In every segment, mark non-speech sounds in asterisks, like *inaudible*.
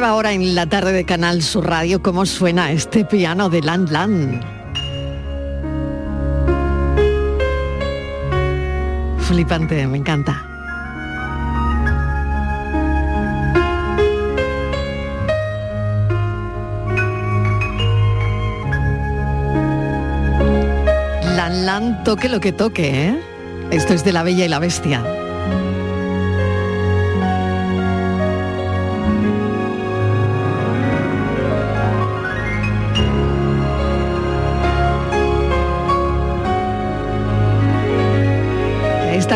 Nueva hora en la tarde de Canal Sur Radio. ¿Cómo suena este piano de Land Land? Flipante, me encanta. Lan Lan toque lo que toque, ¿eh? Esto es de la Bella y la Bestia.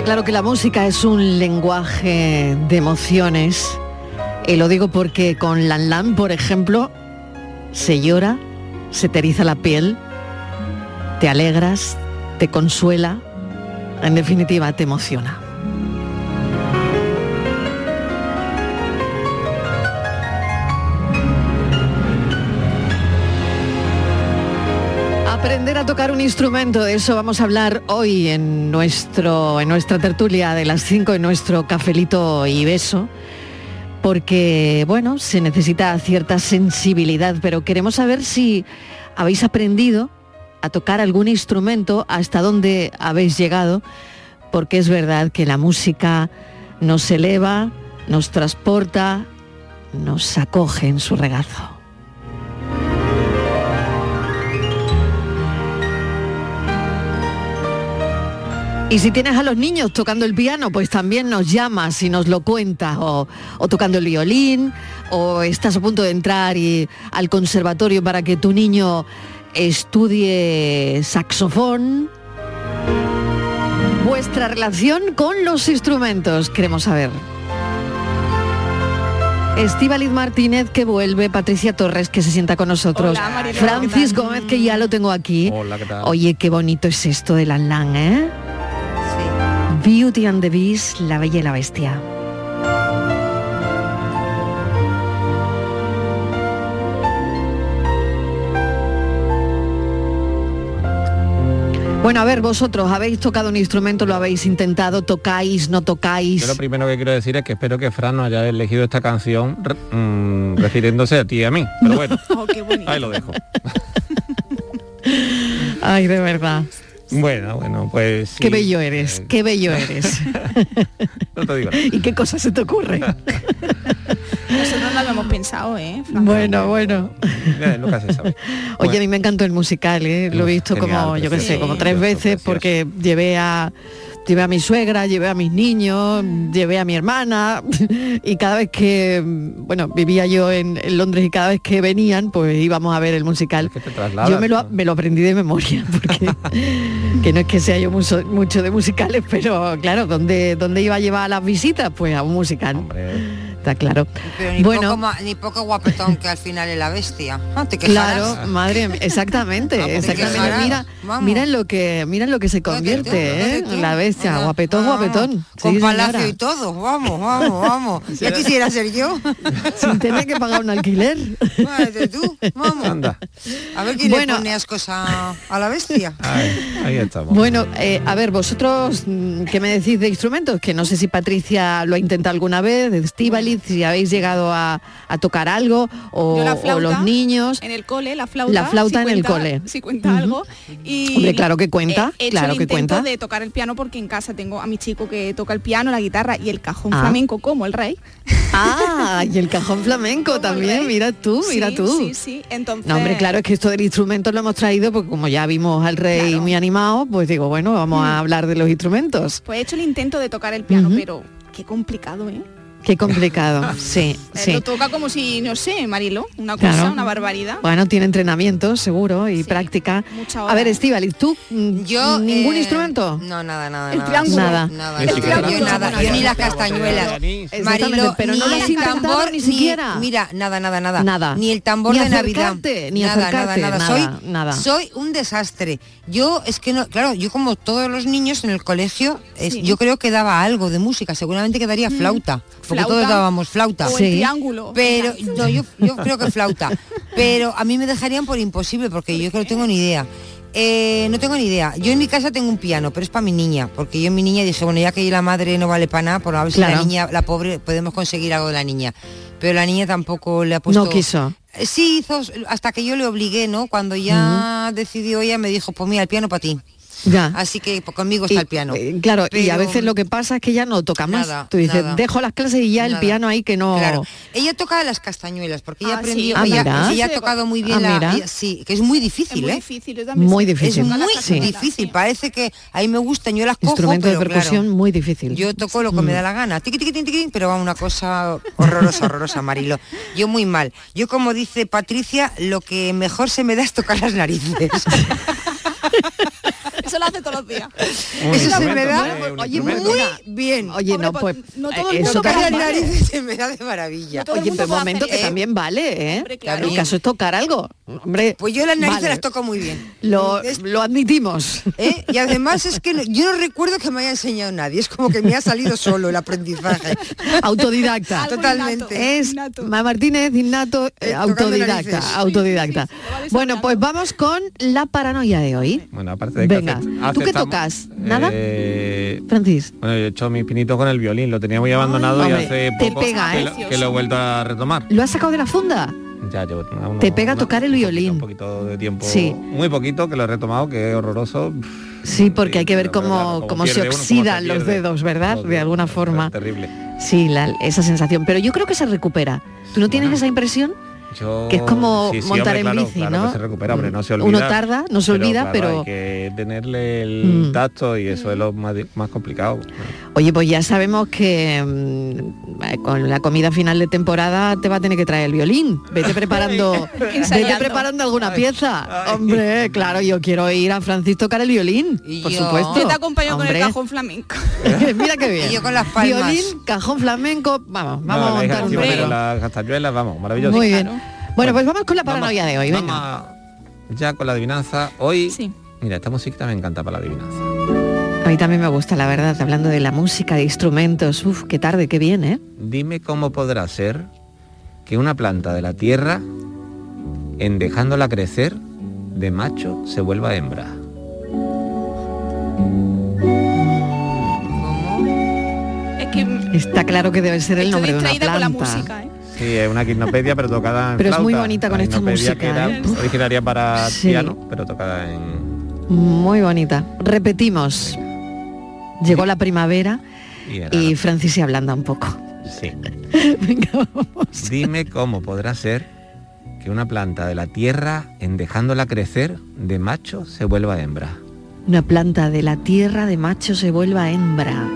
Claro que la música es un lenguaje de emociones. Y lo digo porque con Lan Lan, por ejemplo, se llora, se te la piel, te alegras, te consuela, en definitiva te emociona. Aprender a tocar un instrumento, de eso vamos a hablar hoy en, nuestro, en nuestra tertulia de las 5 en nuestro cafelito y beso, porque bueno, se necesita cierta sensibilidad, pero queremos saber si habéis aprendido a tocar algún instrumento, hasta dónde habéis llegado, porque es verdad que la música nos eleva, nos transporta, nos acoge en su regazo. Y si tienes a los niños tocando el piano, pues también nos llamas y nos lo cuentas, o, o tocando el violín, o estás a punto de entrar y- al conservatorio para que tu niño estudie saxofón. Vuestra relación con los instrumentos, queremos saber. Estíbaliz Martínez que vuelve, Patricia Torres que se sienta con nosotros, Hola, Francis. Gómez que ya lo tengo aquí. Hola, ¿qué tal? Oye, qué bonito es esto de Lan Lan, ¿eh? Beauty and the Beast, La Bella y la Bestia. Bueno, a ver, vosotros habéis tocado un instrumento, lo habéis intentado, tocáis, no tocáis. Yo lo primero que quiero decir es que espero que Fran no haya elegido esta canción mm, refiriéndose a ti y a mí. Pero bueno, *laughs* ahí lo dejo. Ay, de verdad. Bueno, bueno, pues sí, Qué bello eres, qué bello eres. no te digo nada. ¿Y qué cosa se te ocurre? *laughs* Nosotros no lo hemos pensado, ¿eh? Bueno, bueno. Eh, nunca se sabe. *laughs* Oye, a mí me encantó el musical, ¿eh? lo he visto como, yo qué sé, como tres precioso, veces porque llevé a llevé a mi suegra, llevé a mis niños, llevé a mi hermana *laughs* y cada vez que, bueno, vivía yo en, en Londres y cada vez que venían, pues íbamos a ver el musical. trasladas, yo me lo, me lo aprendí de memoria, *laughs* porque que no es que sea yo mucho, mucho de musicales, pero claro, ¿dónde, ¿dónde iba a llevar a las visitas? Pues a un musical. Está claro. Pero ni, bueno, poco, ni poco guapetón que al final es la bestia. Ah, te. Claro, madre, mía, exactamente, *laughs* Ah, pues exactamente. Mira, Vamos. mira en lo que, mira en lo que se convierte, ¿eh? La bestia, guapetón, guapetón. Con Sí, palacio señora. y todo. Vamos, vamos, vamos. *laughs* ya quisiera ser yo. *laughs* Sin tener que pagar un alquiler. Fíjate tú, vamos. Anda. A ver quién Bueno. le pone ascos a, a la bestia. Ahí, ahí estamos. Bueno, eh, a ver, vosotros, mm, ¿qué me decís de instrumentos? Que no sé si Patricia lo ha intentado alguna vez, de Si habéis llegado a, a tocar algo, o, los niños. En el cole, la flauta. La flauta si en el cole. Si cuenta algo. Y Hombre, claro que cuenta, he hecho claro el que intento cuenta. de tocar el piano porque en casa tengo a mi chico que toca el piano, la guitarra y el cajón Ah. flamenco como el rey. Ah, y el cajón *laughs* flamenco también, mira tú, mira Sí, tú. Sí, sí, entonces... No, hombre, claro, es que esto del instrumento lo hemos traído porque como ya vimos al rey muy animado, pues digo, bueno, vamos a hablar de los instrumentos. Pues he hecho el intento de tocar el piano, pero qué complicado, ¿eh? Qué complicado, *laughs* sí, Eh, sí. Lo toca como si, no sé, Marilo, una cosa, Claro. una barbaridad. Bueno, tiene entrenamiento, seguro, y Sí, práctica. mucha A ver, Estivaliz, ¿tú mm, Yo ningún eh, instrumento? No, nada, nada, El nada. triángulo. Nada. Nada, Ni yo- siquiera yo la nada, castañuela. yo ni las castañuelas. Marilo, pero no ni has el tambor, ni siquiera. mira, nada, nada, nada. Nada. Ni el tambor Ni de Navidad. acercarte, ni nada, acercarte, nada, nada, Soy, nada. soy un desastre. Yo, es que no, claro, yo como todos los niños en el colegio, es- Sí. yo creo que daba algo de música, seguramente quedaría flauta, porque Flauta. todos dábamos flauta. O Sí. el triángulo. Pero no, yo, yo creo que flauta. Pero a mí me dejarían por imposible porque yo que no tengo ni idea. Eh, no tengo ni idea. Yo en mi casa tengo un piano, pero es para mi niña, porque yo en mi niña dije, bueno, ya que la madre no vale para nada, por a ver si Claro. la niña, la pobre, podemos conseguir algo de la niña. Pero la niña tampoco le ha puesto. No quiso. Eh, Sí, hizo hasta que yo le obligué, ¿no? Cuando ya decidió ella me dijo, pues mira, el piano para ti. Ya. Así que pues, conmigo está Y, el piano. eh, claro, y a veces lo que pasa es que ya no toca más. Nada, Tú dices, nada. dejo las clases y ya el piano ahí que no... Claro. Ella toca las castañuelas, porque ella Ah, aprendió, sí. Ah, ella, mira. ella ha tocado muy bien ah, la. mira. ella- sí, que es muy Es difícil, muy ¿eh? difícil, yo también Muy difícil. Es muy difícil, sí. parece que a mí me gustan, yo las cojo, Instrumento de pero percusión claro, muy difícil. yo toco lo que me da la gana, tiqui, tiqui, tiqui, pero va una cosa horrorosa, horrorosa, Marilo. Yo muy mal. Yo como dice Patricia, lo que mejor se me da es tocar las narices. *laughs* Eso lo hace todos los días. Eso se me instrumento, da hombre, un oye, muy bien. Oye, no, pues... pues, no todo eh, el mundo eso toca Tocar las narices se me da de maravilla. todo el Oye, mundo pero un momento que también vale, ¿eh? El caso es tocar algo. Hombre, Pues yo las narices las toco muy bien. Lo, Es- lo admitimos. ¿eh? Y además es que no- yo no recuerdo que me haya enseñado nadie, es como que me ha salido solo el aprendizaje. *laughs* Autodidacta. Totalmente. Es innato. Ma Martínez, innato, eh, Eh, autodidacta, autodidacta. Sí, sí, sí, lo vale bueno, pues vamos con la paranoia de hoy. Bueno, aparte de que Venga, ¿tú qué tocas? ¿Nada? Eh, Francis. bueno, yo he hecho mis pinitos con el violín, lo tenía muy abandonado y hombre, hace te poco pega, que, ¿eh? lo, que lo he vuelto a retomar. ¿Lo has sacado de la funda? Ya uno- Te pega una- tocar el violín. Un poquito de tiempo, Sí. muy poquito, que lo he retomado, que es horroroso. Sí, porque hay que ver cómo, cómo se pierde uno, cómo oxidan se los dedos, ¿verdad? los De alguna forma. Terrible. Sí, la- esa sensación. Pero yo creo que se recupera. ¿Tú no tienes Bueno. esa impresión? Yo- Que es como sí, sí, montar hombre, en claro, bici, claro ¿no? que se recupera, hombre, no se Uno olvida. tarda, no se olvida, claro, pero- hay que tenerle el Mm. tacto y eso es lo más, complicado. Oye, pues ya sabemos que mm, con la comida final de temporada te va a tener que traer el violín. Vete *laughs* preparando, vete preparando alguna Ay, pieza. ay. Hombre, claro, yo quiero ir a Francis tocar el violín, Y por yo- supuesto. Yo te acompaño con el cajón flamenco. *laughs* Mira qué bien. Y yo con las palmas. Violín, cajón flamenco, vamos, vamos No, a montar un encima número. con las castañuelas, vamos, maravilloso. Muy bien. Bueno, pues vamos con la Vamos- paranoia de hoy, venga. a- ya con la adivinanza. Hoy, Sí. mira, esta musiquita me encanta para la adivinanza. A mí también me gusta, la verdad, hablando de la música, de instrumentos. Uf, qué tarde, qué bien, ¿eh? Dime cómo podrá ser que una planta de la tierra, en dejándola crecer, de macho se vuelva hembra. ¿Cómo? Es que Está claro que debe ser el estoy nombre de una con planta. la música, ¿eh? Sí, es una quinopedia, pero tocada en Pero es muy bonita con La esta música, que era ¿eh? originaria para Sí. piano, pero tocada en... Muy bonita. Repetimos. Llegó la primavera y era- y Francis se ablanda un poco. Sí. *laughs* Venga, vamos. Dime cómo podrá ser que una planta de la tierra, en dejándola crecer, de macho se vuelva hembra. Una planta de la tierra de macho se vuelva hembra.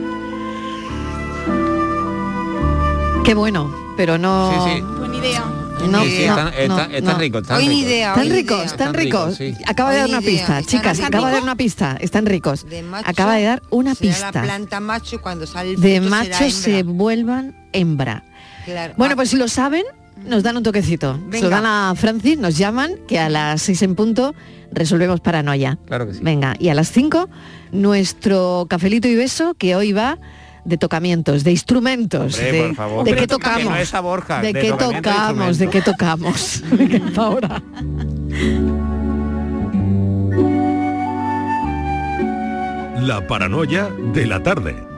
Qué bueno, pero no... Sí, sí. Buena idea. No, Sí, sí, no, están, está- no, están no. ricos, están Hoy ni ricos. idea, Están ricos, idea. están ricos. sí. Acaba de dar una idea. pista, ¿Están chicas, acaba de dar una pista. Están ricos. De macho Acaba de dar una pista. la planta macho y cuando sale el De macho se vuelvan hembra. Claro. Bueno, pues si lo saben, nos dan un toquecito. Se lo Venga. dan a Francis, nos llaman, que a las seis en punto resolvemos paranoia. Claro que sí. Venga, y a las 5, nuestro cafelito y beso, que hoy va de tocamientos, de instrumentos. Hombre, de, por favor. ¿De qué que tocamos? no es a Borja, ¿De de qué tocamos? ¿De qué tocamos? *laughs* Ahora. La paranoia de la tarde.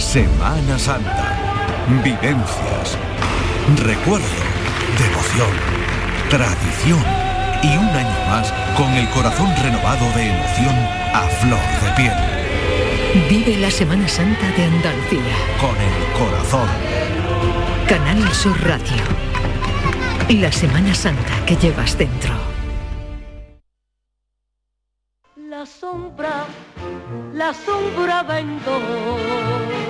Semana Santa. Vivencias. Recuerdo. Devoción. Tradición. Y un año más con el corazón renovado de emoción a flor de piel. Vive la Semana Santa de Andalucía. Con el corazón. Canal Sur Radio. La Semana Santa que llevas dentro. La sombra, la sombra vendo.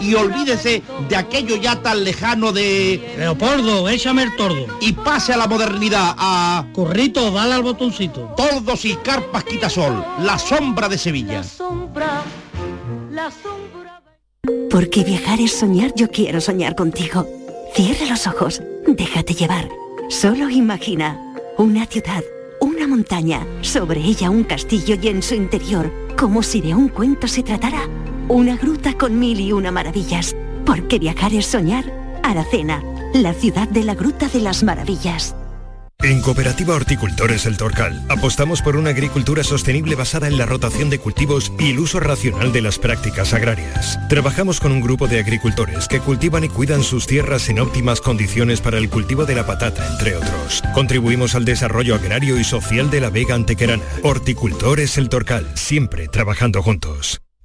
y olvídese de aquello ya tan lejano de... Leopoldo, échame el tordo. Y pase a la modernidad, a... Corrito, dale al botoncito. Tordos y carpas quitasol, la sombra de Sevilla. Porque viajar es soñar, yo quiero soñar contigo. Cierra los ojos, déjate llevar. Solo imagina una ciudad, una montaña, sobre ella un castillo y en su interior, como si de un cuento se tratara una gruta con mil y una maravillas. Porque viajar es soñar. Aracena, la ciudad de la Gruta de las Maravillas. En Cooperativa Horticultores El Torcal apostamos por una agricultura sostenible basada en la rotación de cultivos y el uso racional de las prácticas agrarias. Trabajamos con un grupo de agricultores que cultivan y cuidan sus tierras en óptimas condiciones para el cultivo de la patata, entre otros. Contribuimos al desarrollo agrario y social de la Vega Antequerana. Horticultores El Torcal, siempre trabajando juntos.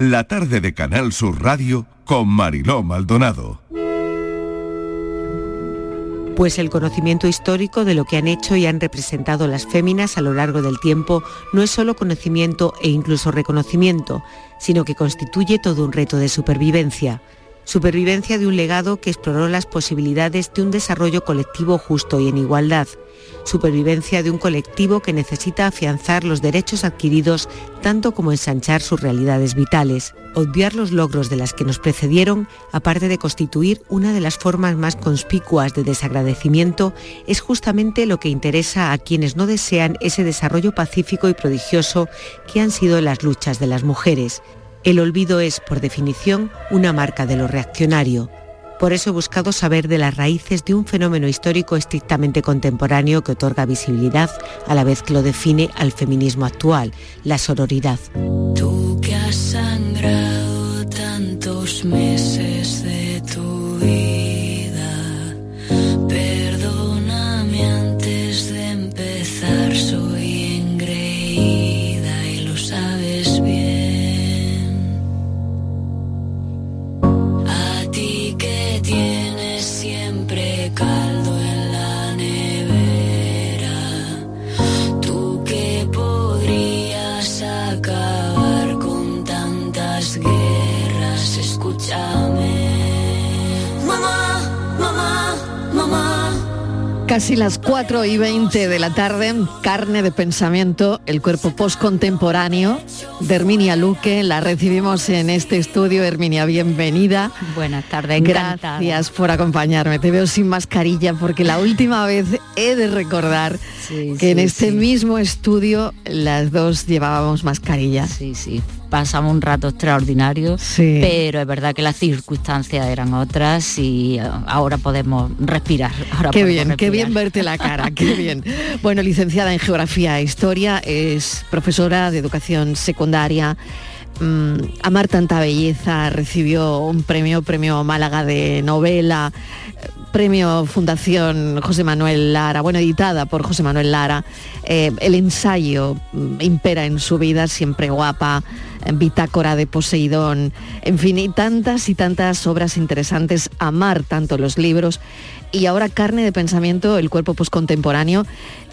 La tarde de Canal Sur Radio con Mariló Maldonado. Pues el conocimiento histórico de lo que han hecho y han representado las féminas a lo largo del tiempo no es solo conocimiento e incluso reconocimiento, sino que constituye todo un reto de supervivencia. Supervivencia de un legado que exploró las posibilidades de un desarrollo colectivo justo y en igualdad. Supervivencia de un colectivo que necesita afianzar los derechos adquiridos tanto como ensanchar sus realidades vitales. Obviar los logros de las que nos precedieron, aparte de constituir una de las formas más conspicuas de desagradecimiento, es justamente lo que interesa a quienes no desean ese desarrollo pacífico y prodigioso que han sido las luchas de las mujeres. El olvido es, por definición, una marca de lo reaccionario. Por eso he buscado saber de las raíces de un fenómeno histórico estrictamente contemporáneo que otorga visibilidad a la vez que lo define al feminismo actual, la sororidad. Casi las 4 y 20 de la tarde, carne de pensamiento, el cuerpo postcontemporáneo de Herminia Luque. La recibimos en este estudio. Herminia, bienvenida. Buenas tardes, encantada. Gracias por acompañarme. Te veo sin mascarilla porque la última vez he de recordar Sí, que en este sí. mismo estudio las dos llevábamos mascarilla. Sí, sí. Pasamos un rato extraordinario, Sí. pero es verdad que las circunstancias eran otras y eh, ahora podemos respirar. Ahora Qué podemos bien, qué respirar. bien verte la cara, qué *laughs* bien. Bueno, licenciada en Geografía e Historia, es profesora de Educación Secundaria. Mm, amar tanta belleza, recibió un premio, premio Málaga de novela, eh, premio Fundación José Manuel Lara, bueno, editada por José Manuel Lara. Eh, el ensayo mm, impera en su vida, siempre guapa, bitácora de Poseidón, en fin, y tantas y tantas obras interesantes, amar tanto los libros. Y ahora Carne de Pensamiento, el cuerpo postcontemporáneo,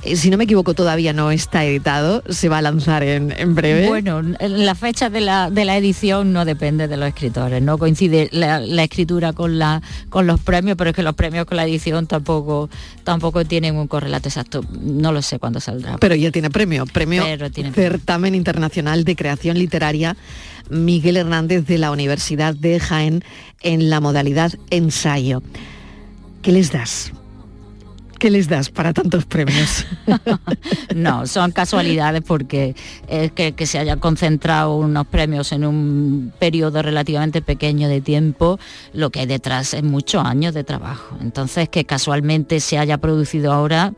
eh, si no me equivoco todavía no está editado, se va a lanzar en, en breve. Bueno, la fecha de la, de la edición no depende de los escritores, no coincide la, la escritura con, la, con los premios, pero es que los premios con la edición tampoco, tampoco tienen un correlato exacto. No lo sé cuándo saldrá. Pero ya tiene premio, premio Pero tiene Certamen Internacional de Creación Literaria Miguel Hernández de la Universidad de Jaén en la modalidad ensayo. ¿Qué les das? ¿Qué les das para tantos premios? *laughs* No, son casualidades porque es que, que se hayan concentrado unos premios en un periodo relativamente pequeño de tiempo, lo que hay detrás es muchos años de trabajo. Entonces, que casualmente se haya producido ahora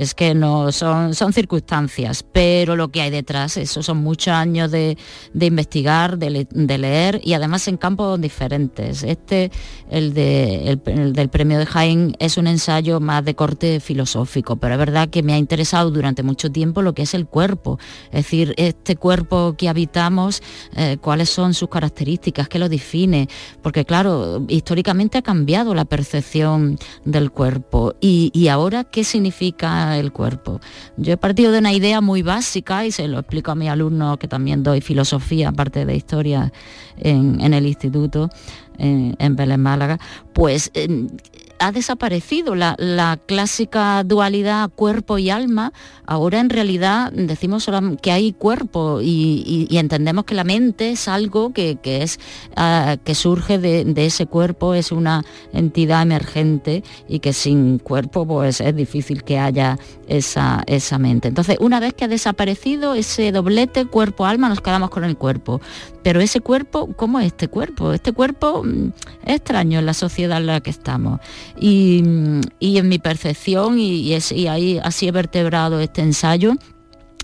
es que no son, son circunstancias, pero lo que hay detrás, eso son muchos años de, de investigar, de, le- de leer y además en campos diferentes. Este, el, de, el del premio de Jaén, es un ensayo más de corte filosófico, pero es verdad que me ha interesado durante mucho tiempo lo que es el cuerpo, es decir, este cuerpo que habitamos, eh, cuáles son sus características, qué lo define, porque claro, históricamente ha cambiado la percepción del cuerpo y, y ahora qué significa el cuerpo. Yo he partido de una idea muy básica y se lo explico a mis alumnos que también doy filosofía, aparte de historia en, el instituto, en, en Belén Málaga, pues eh, ha desaparecido la, clásica dualidad cuerpo y alma. Ahora en realidad decimos que hay cuerpo y, entendemos que la mente es algo que, es ah, que surge de, de ese cuerpo, es una entidad emergente y que sin cuerpo pues es difícil que haya esa, esa mente. Entonces, una vez que ha desaparecido ese doblete cuerpo-alma, nos quedamos con el cuerpo. Pero ese cuerpo, ¿cómo es este cuerpo? Este cuerpo mm, es extraño en la sociedad en la que estamos. Y, y en mi percepción, y, y es- y ahí así he vertebrado este ensayo,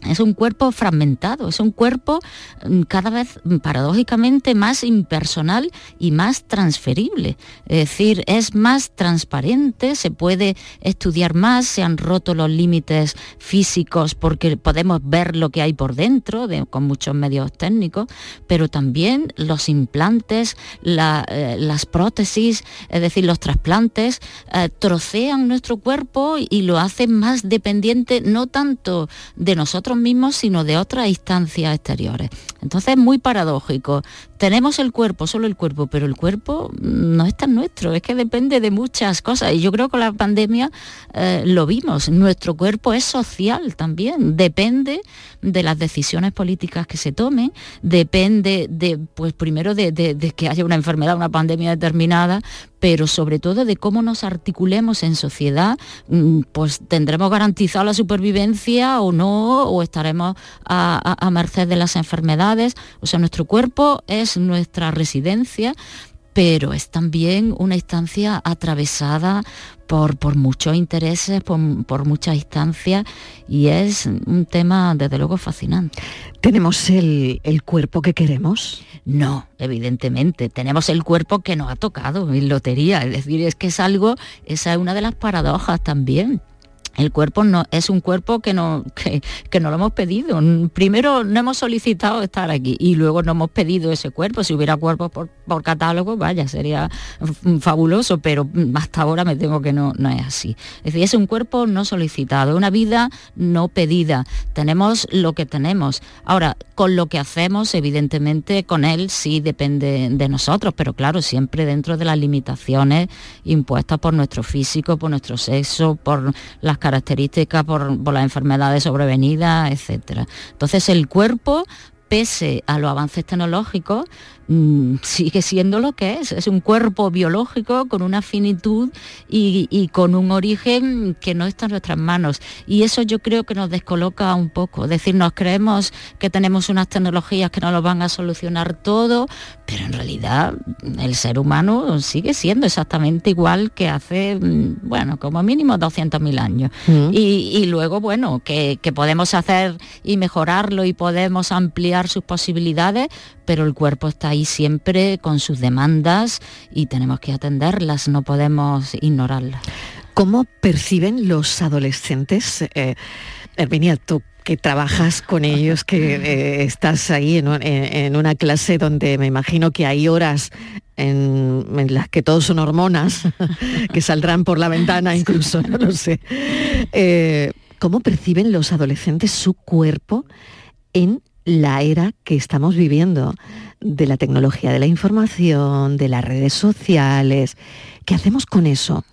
es un cuerpo fragmentado, es un cuerpo mm, cada vez mm, paradójicamente más impersonal y más transferible. Es decir, es más transparente, se puede estudiar más, se han roto los límites físicos porque podemos ver lo que hay por dentro de- con muchos medios técnicos, pero también los implantes, la- eh, las prótesis, es decir, los trasplantes, eh, trocean nuestro cuerpo y lo hacen más dependiente no tanto de nosotros mismos, sino de otras instancias exteriores. Entonces es muy paradójico. Tenemos el cuerpo, solo el cuerpo, pero el cuerpo no es tan nuestro, es que depende de muchas cosas. Y yo creo que con la pandemia eh, lo vimos. Nuestro cuerpo es social también, depende de las decisiones políticas que se tomen, depende de, pues primero de, que haya una enfermedad, una pandemia determinada, pero sobre todo de cómo nos articulemos en sociedad, mm, pues tendremos garantizada la supervivencia o no, o estaremos a- a merced de las enfermedades. O sea, nuestro cuerpo es nuestra residencia, pero es también una instancia atravesada por, por muchos intereses, por, por muchas instancias, y es un tema, desde luego, fascinante. ¿Tenemos el, el cuerpo que queremos? No, evidentemente. Tenemos el cuerpo que nos ha tocado en lotería. Es decir, es que es algo, esa es una de las paradojas también. El cuerpo no es un cuerpo que no, que, no lo hemos pedido. Primero no hemos solicitado estar aquí y luego no hemos pedido ese cuerpo. Si hubiera cuerpo por, catálogo, vaya, sería fabuloso, pero hasta ahora me temo que no, no es así. Es decir, es un cuerpo no solicitado, una vida no pedida. Tenemos lo que tenemos. Ahora, con lo que hacemos, evidentemente, con él sí depende de nosotros, pero claro, siempre dentro de las limitaciones impuestas por nuestro físico, por nuestro sexo, por las características por, las enfermedades sobrevenidas, etc. Entonces el cuerpo pese a los avances tecnológicos, Mm, sigue siendo lo que es, es un cuerpo biológico con una finitud y, con un origen que no está en nuestras manos. Y eso yo creo que nos descoloca un poco, es decir, nos creemos que tenemos unas tecnologías que no lo van a solucionar todo, pero en realidad el ser humano sigue siendo exactamente igual que hace, mm, bueno, como mínimo 200.000 años. Mm. Y, luego, bueno, que podemos hacer y mejorarlo y podemos ampliar sus posibilidades, pero el cuerpo está ahí siempre con sus demandas y tenemos que atenderlas, no podemos ignorarlas. ¿Cómo perciben los adolescentes? Eh, Herminia, tú que trabajas con ellos, que eh, estás ahí en, una clase donde me imagino que hay horas en, las que todos son hormonas, *laughs* que saldrán por la ventana incluso, no lo sé. Eh, ¿Cómo perciben los adolescentes su cuerpo en la era que estamos viviendo de la tecnología de la información, de las redes sociales. ¿Qué hacemos con eso?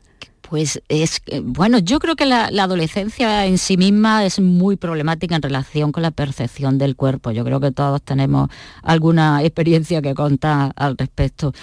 Pues es, bueno, yo creo que la, adolescencia en sí misma es muy problemática en relación con la percepción del cuerpo. Yo creo que todos tenemos alguna *laughs* experiencia que contar al respecto.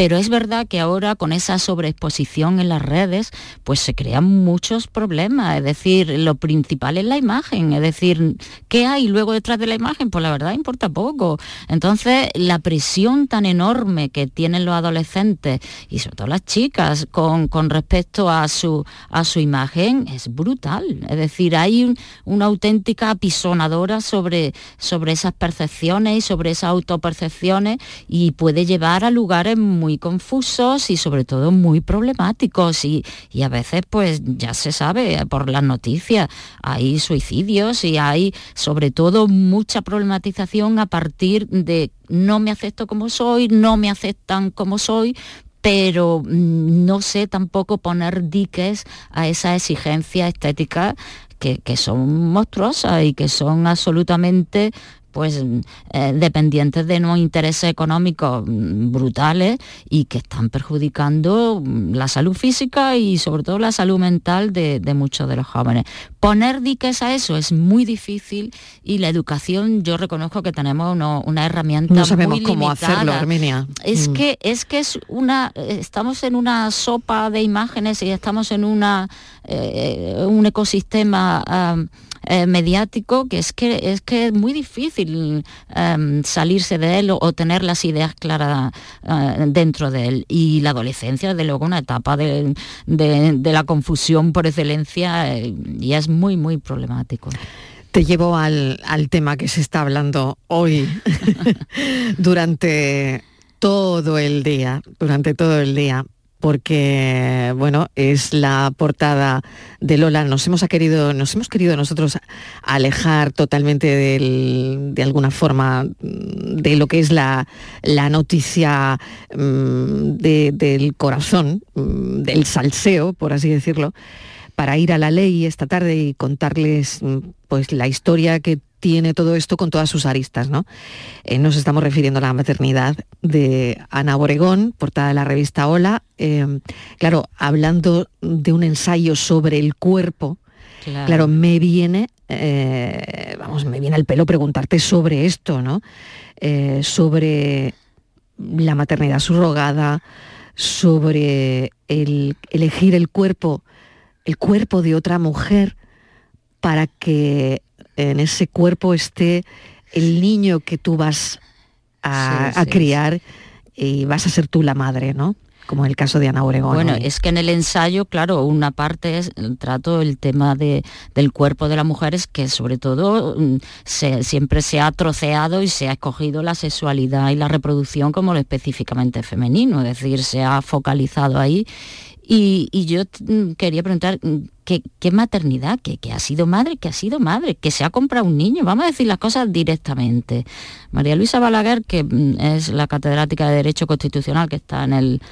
Pero es verdad que ahora con esa sobreexposición en las redes, pues se crean muchos problemas. Es decir, lo principal es la imagen. Es decir, ¿qué hay luego detrás de la imagen? Pues la verdad importa poco. Entonces, la presión tan enorme que tienen los adolescentes y sobre todo las chicas con, con respecto a su, a su imagen es brutal. Es decir, hay una auténtica apisonadora sobre, sobre esas percepciones y sobre esas autopercepciones y puede llevar a lugares muy confusos y sobre todo muy problemáticos y, a veces pues ya se sabe por las noticias, hay suicidios y hay sobre todo mucha problematización a partir de no me acepto como soy, no me aceptan como soy, pero mm, no sé tampoco poner diques a esa exigencia estética que, que, son monstruosas y que son absolutamente pues eh, dependientes de unos intereses económicos mm, brutales y que están perjudicando mm, la salud física y sobre todo la salud mental de, muchos de los jóvenes. Poner diques a eso es muy difícil y la educación yo reconozco que tenemos una herramienta no sabemos cómo hacerlo, Armenia. Es mm. que es que es una estamos en una sopa de imágenes y estamos en una eh, un ecosistema eh, mediático que es que es que es muy difícil em, salirse de él o, tener las ideas claras eh, dentro de él. Y la adolescencia, de luego, una etapa de, la confusión por excelencia eh, y es muy, muy problemático. Te llevo al, al tema que se está hablando hoy *laughs* durante todo el día, durante todo el día porque bueno, es la portada de Lola. Nos hemos querido, nos hemos querido nosotros alejar totalmente de alguna forma de lo que es la, noticia mm, del corazón, mm, del salseo, por así decirlo, para ir a la ley esta tarde y contarles mm, pues la historia que tiene todo esto con todas sus aristas. ¿no? Eh, nos estamos refiriendo a la maternidad de Ana Oregón, portada de la revista Hola. Eh, claro, hablando de un ensayo sobre el cuerpo, claro, me viene, eh, vamos, me viene al pelo preguntarte sobre esto, ¿no? sobre la maternidad subrogada, sobre el elegir el cuerpo, el cuerpo de otra mujer para que en ese cuerpo esté el niño que tú vas a, criar y vas a ser tú la madre, ¿no? como en el caso de Ana Oregón. Bueno, es que en el ensayo, claro, una parte es el trato el tema de, del cuerpo de las mujeres, que sobre todo mm, siempre se ha troceado y se ha escogido la sexualidad y la reproducción como lo específicamente femenino, es decir, se ha focalizado ahí. Y, y yo mm, quería preguntar, ¿qué, qué maternidad? ¿Que, que ha sido madre? que ha sido madre? ¿Que se ha comprado un niño? Vamos a decir las cosas directamente. María Luisa Balaguer, que mm, es la catedrática de Derecho Constitucional que está en el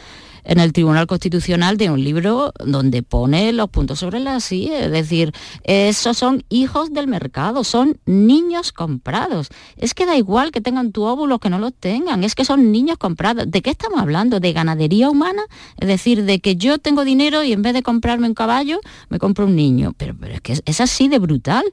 en el Tribunal Constitucional de un libro donde pone los puntos sobre las sí, es decir, esos son hijos del mercado, son niños comprados. Es que da igual que tengan tu óvulo que no lo tengan, es que son niños comprados. ¿De qué estamos hablando? ¿De ganadería humana? Es decir, de que yo tengo dinero y en vez de comprarme un caballo, me compro un niño. Pero, pero es que es así de brutal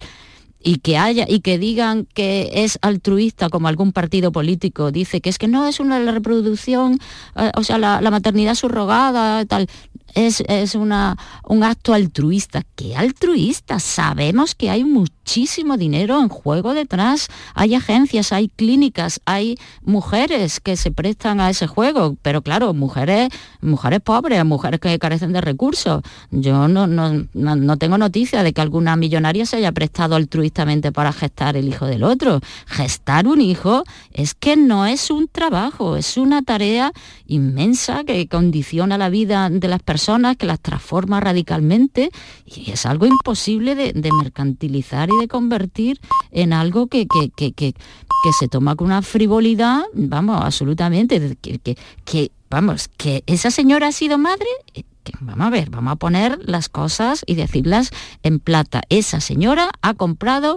y que haya y que digan que es altruista como algún partido político dice que es que no es una reproducción eh, o sea la, maternidad subrogada tal es, es una, un acto altruista. ¿Qué altruista? Sabemos que hay muchísimo dinero en juego detrás. Hay agencias, hay clínicas, hay mujeres que se prestan a ese juego, pero claro, mujeres, mujeres pobres, mujeres que carecen de recursos. Yo no, no, no tengo noticia de que alguna millonaria se haya prestado altruistamente para gestar el hijo del otro. Gestar un hijo es que no es un trabajo, es una tarea inmensa que condiciona la vida de las personas que las transforma radicalmente y es algo imposible de, mercantilizar y de convertir en algo que, que, se toma con una frivolidad, vamos, absolutamente, que, que, vamos, que esa señora ha sido madre, eh, vamos a ver, vamos a poner las cosas y decirlas en plata. Esa señora ha comprado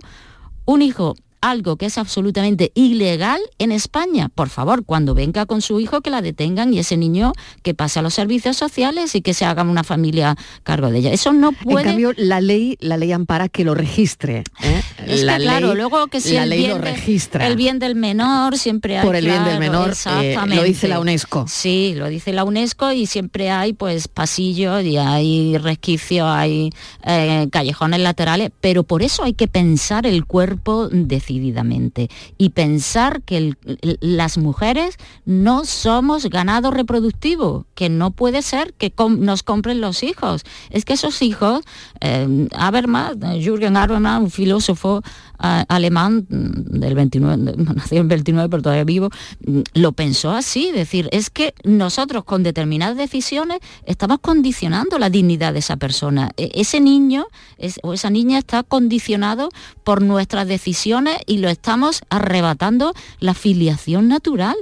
un hijo algo que es absolutamente ilegal en España. Por favor, cuando venga con su hijo que la detengan y ese niño que pase a los servicios sociales y que se haga una familia cargo de ella. Eso no puede. En cambio, la ley, la ley ampara que lo registre. ¿eh? Es la que, claro, luego que si la el ley bien lo de- registra. el bien del menor siempre hay. Por el bien del menor, eh, lo dice la UNESCO. Sí, lo dice la UNESCO y siempre hay pues pasillos y hay resquicios, hay eh, callejones laterales, pero por eso hay que pensar el cuerpo decididamente y pensar que las mujeres no somos ganado reproductivo, que no puede ser que nos compren los hijos. Es que esos hijos, eh, Habermas, Jürgen Habermas, un filósofo alemán mm, del 29, de- *laughs* nació en 29 pero todavía vivo, mm, lo pensó así, decir, es que nosotros con determinadas decisiones estamos condicionando la dignidad de esa persona. E- ese niño o esa niña está condicionado por nuestras decisiones y lo estamos arrebatando la filiación natural.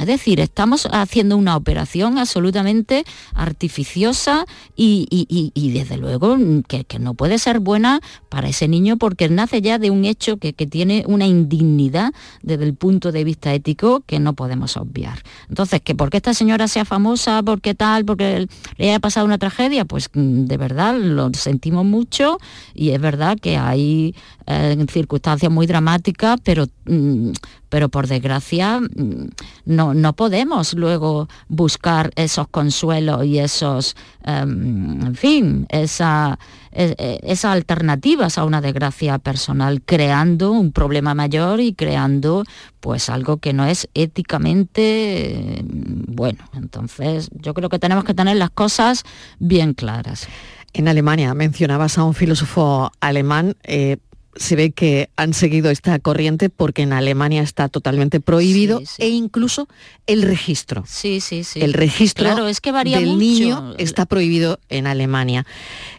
Es decir, estamos haciendo una operación absolutamente artificiosa y, y- y- desde luego que, que no puede ser buena para ese niño porque nace ya de un hecho que, que tiene una indignidad desde el punto de vista ético que no podemos obviar. Entonces, que porque esta señora sea famosa, porque tal, porque le haya pasado una tragedia, pues mm, de verdad lo sentimos mucho y es verdad que hay eh, circunstancias muy dramáticas, pero, mm, pero por desgracia mm, no, no podemos luego buscar esos consuelos y esos, em, en fin, esa, e- e- esas alternativas a una desgracia personal, creando un problema mayor y creando pues algo que no es éticamente eh, bueno. Entonces yo creo que tenemos que tener las cosas bien claras. En Alemania mencionabas a un filósofo alemán. eh, se ve que han seguido esta corriente porque en Alemania está totalmente prohibido e incluso el registro. Sí, sí, sí. El registro Claro, es que varía del mucho. niño está prohibido en Alemania.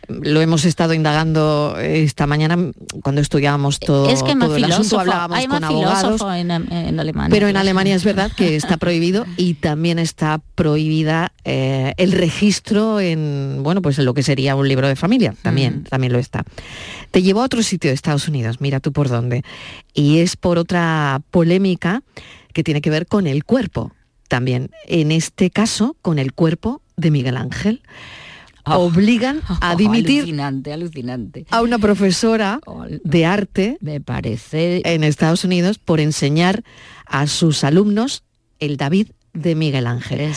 Lo hemos estado indagando esta mañana cuando estudiábamos todo, es que todo el asunto, hablábamos hay con abogados. en, en Alemania. Pero en. Alemania es verdad que está prohibido y también está prohibida eh, el registro en, bueno, pues en lo que sería un libro de familia, también, también lo está. Te llevo a otro sitio de Estados Unidos, mira tú por dónde, y es por otra polémica que tiene que ver con el cuerpo, también, en este caso con el cuerpo de Miguel Ángel. Obligan *laughs* a dimitir Alucinante, alucinante. a una profesora de arte me parece en Estados Unidos por enseñar a sus alumnos el David de Miguel Ángel.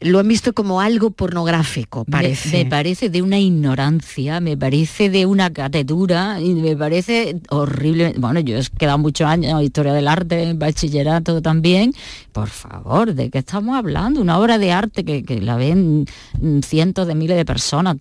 Lo han visto como algo pornográfico, Me- parece. Me, parece de una ignorancia, me parece de una catetura y me parece horrible. Bueno, yo he quedado muchos años en historia del arte, en bachillerato también. Por favor, ¿de qué estamos hablando? Una obra de arte que, que la ven cientos de miles de personas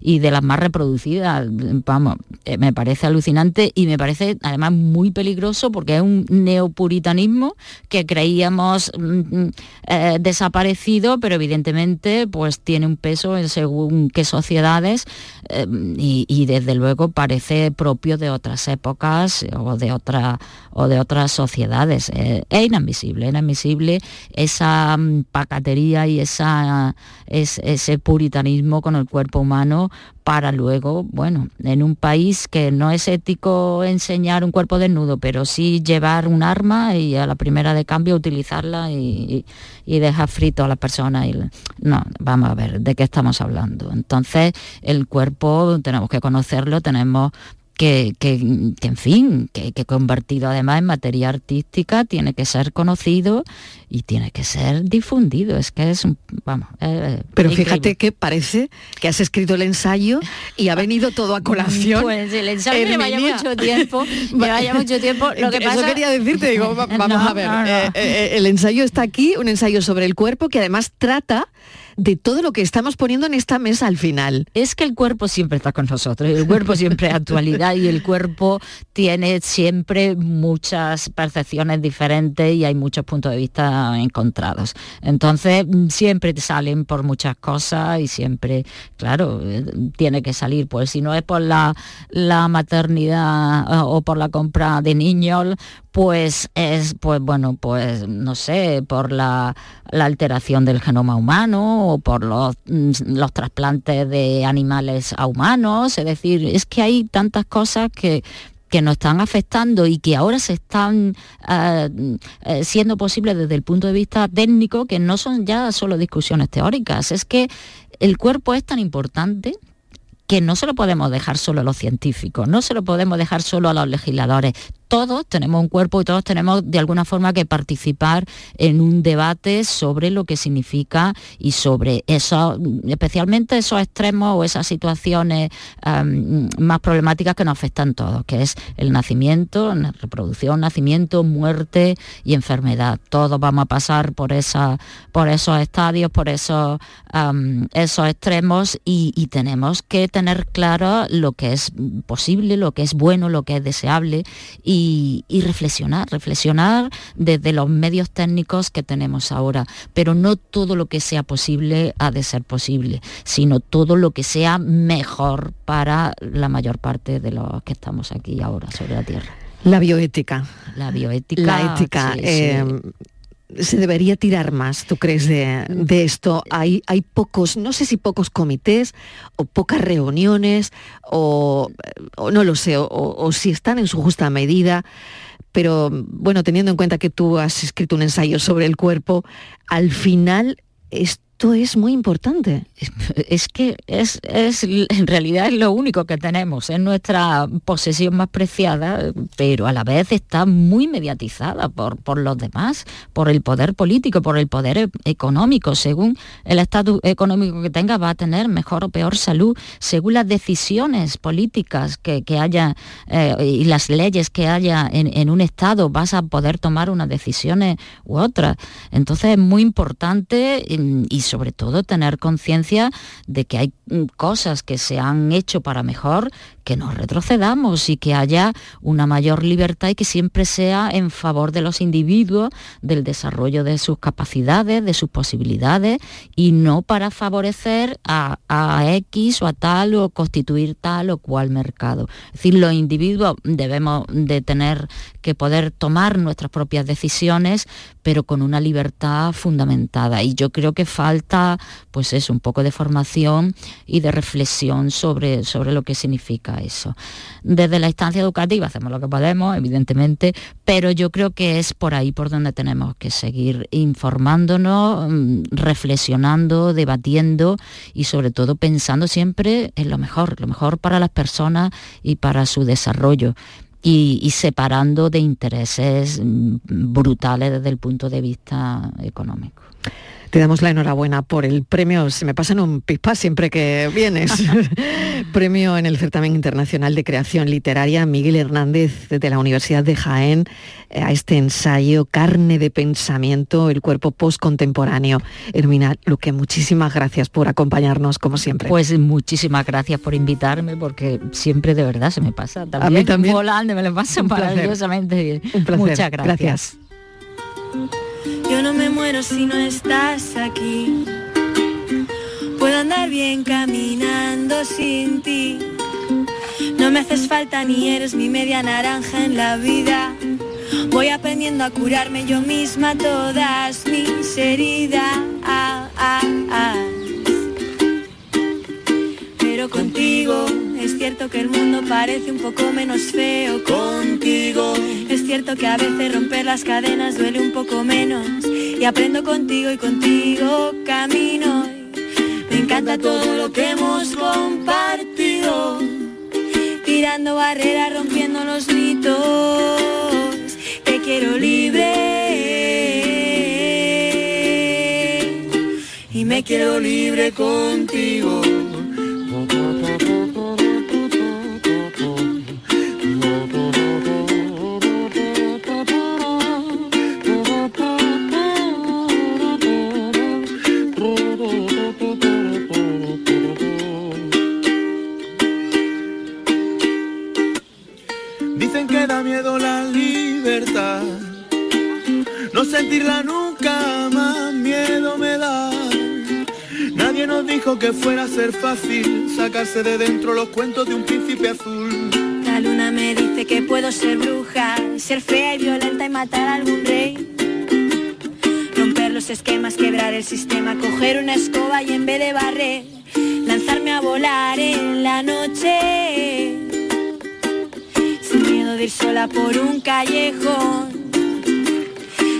y de las más reproducidas. Vamos, eh, me parece alucinante y me parece además muy peligroso porque es un neopuritanismo que creíamos mm, mm, eh, desaparecido pero evidentemente pues tiene un peso según qué sociedades eh, y, desde luego parece propio de otras épocas o de, otra, o de otras sociedades. Eh, es inadmisible, inadmisible esa mm, pacatería y esa, ese puritanismo con el cuerpo humano para luego, bueno, en un país que no es ético enseñar un cuerpo desnudo, pero sí llevar un arma y a la primera de cambio utilizarla y, dejar frito a la persona. Y, no, vamos a ver, ¿de qué estamos hablando? Entonces, el cuerpo tenemos que conocerlo, tenemos que, en fin, que, que, convertido además en materia artística tiene que ser conocido y tiene que ser difundido. Es que es un, vamos. Pero fíjate que parece que has escrito el ensayo y ha venido todo a *laughs* colación. Pues el ensayo lleva ya mucho tiempo, lleva ya *laughs* mucho tiempo. Lo que Eso quería decirte, digo, *laughs* vamos a ver. Eh, eh, el ensayo está aquí, un ensayo sobre el cuerpo que además trata de todo lo que estamos poniendo en esta mesa al final. Es que el cuerpo siempre está con nosotros, el cuerpo siempre es actualidad y el cuerpo tiene siempre muchas percepciones diferentes y hay muchos puntos de vista encontrados. Entonces siempre te salen por muchas cosas y siempre, claro, eh, tiene que salir, pues si no es por la, la maternidad eh, o por la compra de niños, pues es, pues bueno, pues no sé, por la, alteración del genoma humano o por los, mm, los, trasplantes de animales a humanos, es decir, es que hay tantas cosas que, que nos están afectando y que ahora se están eh, eh, siendo posibles desde el punto de vista técnico, que no son ya solo discusiones teóricas, es que el cuerpo es tan importante que no se lo podemos dejar solo a los científicos, no se lo podemos dejar solo a los legisladores todos tenemos un cuerpo y todos tenemos de alguna forma que participar en un debate sobre lo que significa y sobre eso, especialmente esos extremos o esas situaciones más problemáticas que nos afectan todos, que es el nacimiento, reproducción, nacimiento, muerte y enfermedad. Todos vamos a pasar por, esa, por esos estadios, por esos, esos extremos y, y tenemos que tener claro lo que es posible, lo que es bueno, lo que es deseable y y, reflexionar, reflexionar desde los medios técnicos que tenemos ahora, pero no todo lo que sea posible ha de ser posible, sino todo lo que sea mejor para la mayor parte de los que estamos aquí ahora sobre la Tierra. La bioética. La bioética. La ética. Eh, se debería tirar más, ¿tú crees, de, esto? Hay, hay pocos, no sé si pocos comités o pocas reuniones o, no lo sé, o, si están en su justa medida, pero bueno, teniendo en cuenta que tú has escrito un ensayo sobre el cuerpo, al final esto es muy importante. Es que es, en realidad es lo único que tenemos, es nuestra posesión más preciada, pero a la vez está muy mediatizada por, por los demás, por el poder político, por el poder e, económico. Según el estatus económico que tenga, va a tener mejor o peor salud, según las decisiones políticas que, haya eh, y las leyes que haya en, en un Estado, vas a poder tomar unas decisiones u otras. Entonces es muy importante mm, y sobre todo tener conciencia de que hay mm, cosas que se han hecho para mejor, que no retrocedamos y que haya una mayor libertad y que siempre sea en favor de los individuos, del desarrollo de sus capacidades, de sus posibilidades y no para favorecer a, X o a tal o constituir tal o cual mercado. Es decir, los individuos debemos de tener que poder tomar nuestras propias decisiones, pero con una libertad fundamentada. Y yo creo que falta, pues es un poco de formación y de reflexión sobre, sobre lo que significa eso. Desde la instancia educativa hacemos lo que podemos, evidentemente, pero yo creo que es por ahí por donde tenemos que seguir informándonos, mm, reflexionando, debatiendo y sobre todo pensando siempre en lo mejor, lo mejor para las personas y para su desarrollo. y, separando de intereses mm, brutales desde el punto de vista económico. Te damos la enhorabuena por el premio, se me pasa en un pispa siempre que vienes. *laughs* premio en el Certamen Internacional de Creación Literaria Miguel Hernández de la Universidad de Jaén eh, a este ensayo Carne de Pensamiento, el cuerpo postcontemporáneo. Hermina Luque, muchísimas gracias por acompañarnos como siempre. Pues muchísimas gracias por invitarme porque siempre de verdad se me pasa. También, a mí también. Volando me lo pasa maravillosamente bien. Un placer. Muchas gracias. gracias. Yo no me muero si no estás aquí. Puedo andar bien caminando sin ti. No me haces falta ni eres mi media naranja en la vida. Voy aprendiendo a curarme yo misma todas mis heridas. Pero contigo es cierto que el mundo parece un poco menos feo. Contigo es cierto que a veces romper las cadenas duele un poco menos. Y aprendo contigo y contigo camino. Me encanta todo lo que hemos compartido. Tirando barreras, rompiendo los mitos. Te quiero libre. Y me quiero libre contigo. Sentirla nunca más miedo me da. Nadie nos dijo que fuera a ser fácil sacarse de dentro los cuentos de un príncipe azul. La luna me dice que puedo ser bruja, ser fea y violenta y matar a algún rey. Romper los esquemas, quebrar el sistema, coger una escoba y en vez de barrer, lanzarme a volar en la noche. Sin miedo de ir sola por un callejón.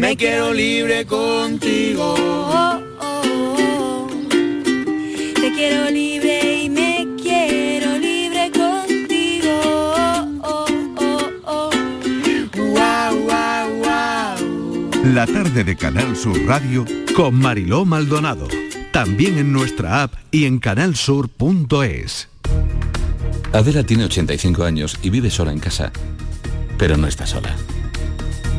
Me quiero libre contigo. Te quiero libre y me quiero libre contigo. La tarde de Canal Sur Radio con Mariló Maldonado. También en nuestra app y en canalsur.es. Adela tiene 85 años y vive sola en casa, pero no está sola.